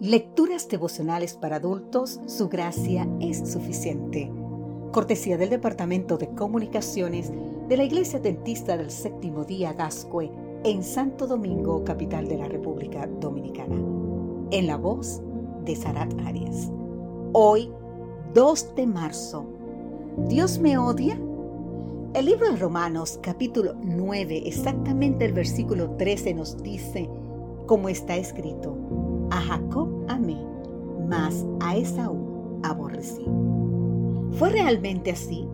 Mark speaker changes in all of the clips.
Speaker 1: Lecturas devocionales para adultos, su gracia es suficiente. Cortesía del Departamento de Comunicaciones de la Iglesia Dentista del Séptimo Día Gascue en Santo Domingo, capital de la República Dominicana. En la voz de Sarat Arias. Hoy, 2 de marzo. ¿Dios me odia? El libro de Romanos, capítulo 9, exactamente el versículo 13 nos dice, como está escrito, a Jacob amé, mas a Esaú aborrecí. ¿Fue realmente así?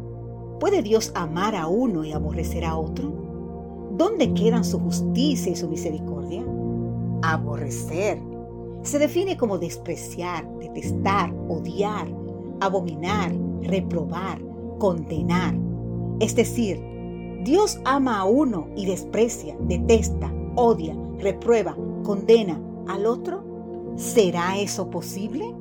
Speaker 1: ¿Puede Dios amar a uno y aborrecer a otro? ¿Dónde quedan su justicia y su misericordia? Aborrecer se define como despreciar, detestar, odiar, abominar, reprobar, condenar. Es decir, Dios ama a uno y desprecia, detesta, odia, reprueba, condena al otro ¿Será eso posible?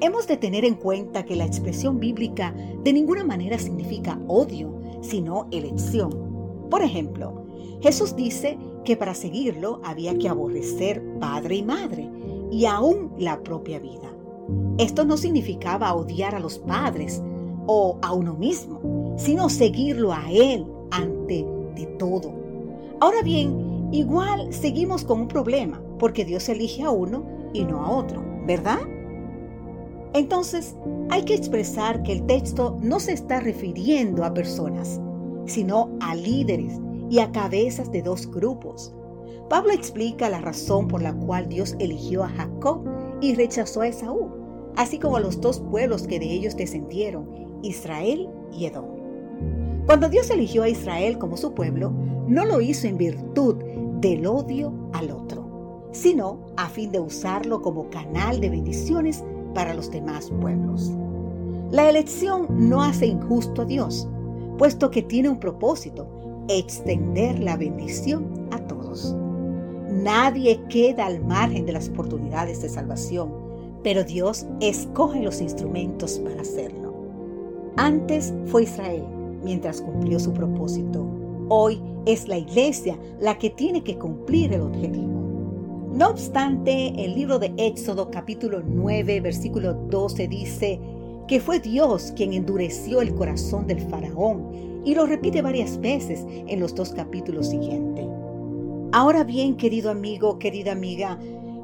Speaker 1: Hemos de tener en cuenta que la expresión bíblica de ninguna manera significa odio, sino elección. Por ejemplo, Jesús dice que para seguirlo había que aborrecer padre y madre y aún la propia vida. Esto no significaba odiar a los padres o a uno mismo, sino seguirlo a Él ante de todo. Ahora bien, igual seguimos con un problema porque Dios elige a uno y no a otro, ¿verdad? Entonces, hay que expresar que el texto no se está refiriendo a personas, sino a líderes y a cabezas de dos grupos. Pablo explica la razón por la cual Dios eligió a Jacob y rechazó a Esaú, así como a los dos pueblos que de ellos descendieron, Israel y Edom. Cuando Dios eligió a Israel como su pueblo, no lo hizo en virtud del odio al otro sino a fin de usarlo como canal de bendiciones para los demás pueblos. La elección no hace injusto a Dios, puesto que tiene un propósito, extender la bendición a todos. Nadie queda al margen de las oportunidades de salvación, pero Dios escoge los instrumentos para hacerlo. Antes fue Israel, mientras cumplió su propósito. Hoy es la iglesia la que tiene que cumplir el objetivo. No obstante, el libro de Éxodo capítulo 9 versículo 12 dice que fue Dios quien endureció el corazón del faraón y lo repite varias veces en los dos capítulos siguientes. Ahora bien, querido amigo, querida amiga,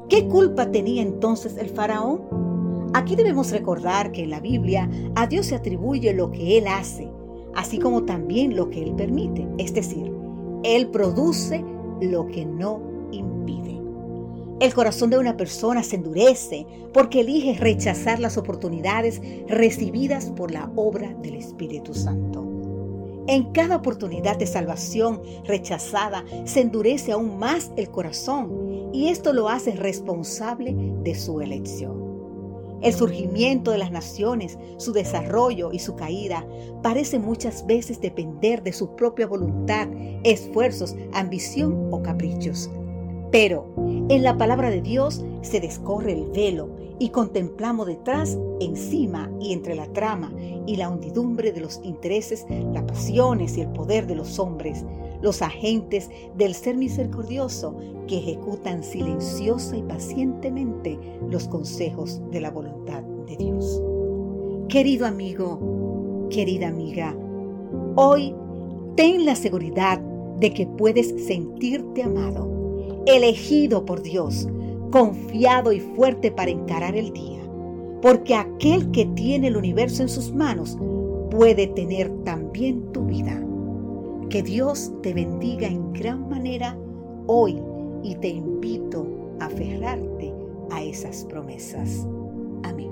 Speaker 1: ¿qué culpa tenía entonces el faraón? Aquí debemos recordar que en la Biblia a Dios se atribuye lo que Él hace, así como también lo que Él permite, es decir, Él produce lo que no impide. El corazón de una persona se endurece porque elige rechazar las oportunidades recibidas por la obra del Espíritu Santo. En cada oportunidad de salvación rechazada se endurece aún más el corazón y esto lo hace responsable de su elección. El surgimiento de las naciones, su desarrollo y su caída parece muchas veces depender de su propia voluntad, esfuerzos, ambición o caprichos. Pero en la palabra de Dios se descorre el velo y contemplamos detrás, encima y entre la trama y la hundidumbre de los intereses, las pasiones y el poder de los hombres, los agentes del ser misericordioso que ejecutan silenciosa y pacientemente los consejos de la voluntad de Dios. Querido amigo, querida amiga, hoy ten la seguridad de que puedes sentirte amado elegido por Dios, confiado y fuerte para encarar el día, porque aquel que tiene el universo en sus manos puede tener también tu vida. Que Dios te bendiga en gran manera hoy y te invito a aferrarte a esas promesas. Amén.